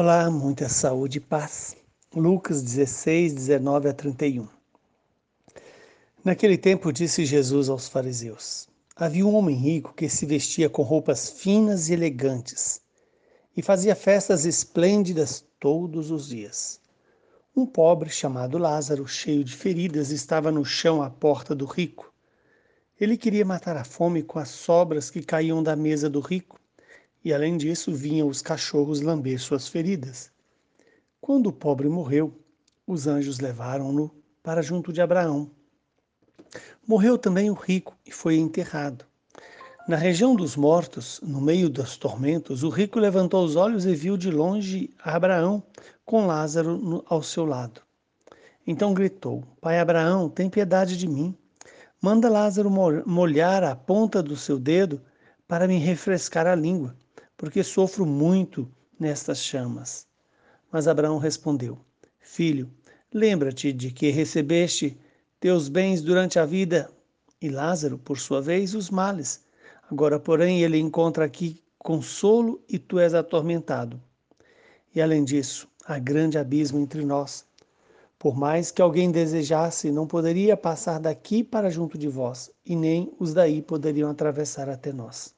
Olá, muita saúde e paz. Lucas 16, 19 a 31. Naquele tempo disse Jesus aos fariseus: Havia um homem rico que se vestia com roupas finas e elegantes e fazia festas esplêndidas todos os dias. Um pobre chamado Lázaro, cheio de feridas, estava no chão à porta do rico. Ele queria matar a fome com as sobras que caíam da mesa do rico e além disso vinham os cachorros lamber suas feridas. Quando o pobre morreu, os anjos levaram-no para junto de Abraão. Morreu também o rico e foi enterrado. Na região dos mortos, no meio dos tormentos, o rico levantou os olhos e viu de longe Abraão com Lázaro ao seu lado. Então gritou: Pai Abraão, tem piedade de mim. Manda Lázaro molhar a ponta do seu dedo para me refrescar a língua porque sofro muito nestas chamas. Mas Abraão respondeu: Filho, lembra-te de que recebeste teus bens durante a vida e Lázaro, por sua vez, os males. Agora, porém, ele encontra aqui consolo e tu és atormentado. E além disso, há grande abismo entre nós. Por mais que alguém desejasse, não poderia passar daqui para junto de vós, e nem os daí poderiam atravessar até nós.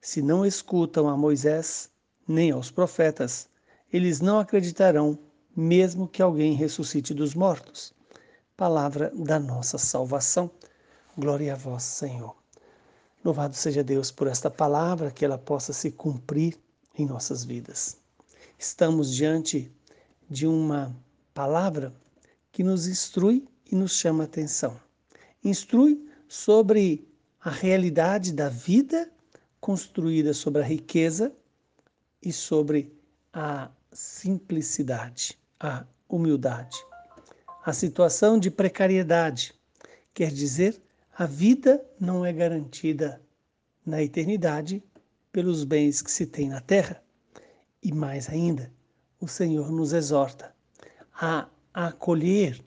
se não escutam a Moisés nem aos profetas, eles não acreditarão, mesmo que alguém ressuscite dos mortos. Palavra da nossa salvação. Glória a vós, Senhor. Louvado seja Deus por esta palavra, que ela possa se cumprir em nossas vidas. Estamos diante de uma palavra que nos instrui e nos chama a atenção. Instrui sobre a realidade da vida construída sobre a riqueza e sobre a simplicidade, a humildade. A situação de precariedade quer dizer a vida não é garantida na eternidade pelos bens que se tem na terra. E mais ainda, o Senhor nos exorta a acolher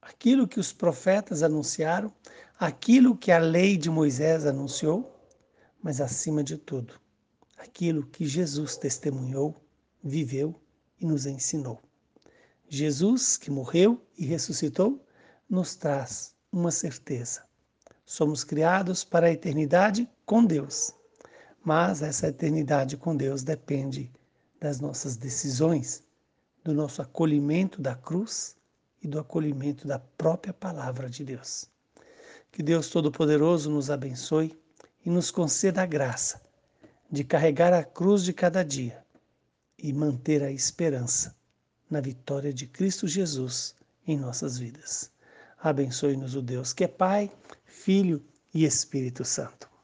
aquilo que os profetas anunciaram, aquilo que a lei de Moisés anunciou mas acima de tudo, aquilo que Jesus testemunhou, viveu e nos ensinou. Jesus, que morreu e ressuscitou, nos traz uma certeza. Somos criados para a eternidade com Deus, mas essa eternidade com Deus depende das nossas decisões, do nosso acolhimento da cruz e do acolhimento da própria palavra de Deus. Que Deus Todo-Poderoso nos abençoe e nos conceda a graça de carregar a cruz de cada dia e manter a esperança na vitória de Cristo Jesus em nossas vidas. Abençoe-nos o Deus que é Pai, Filho e Espírito Santo.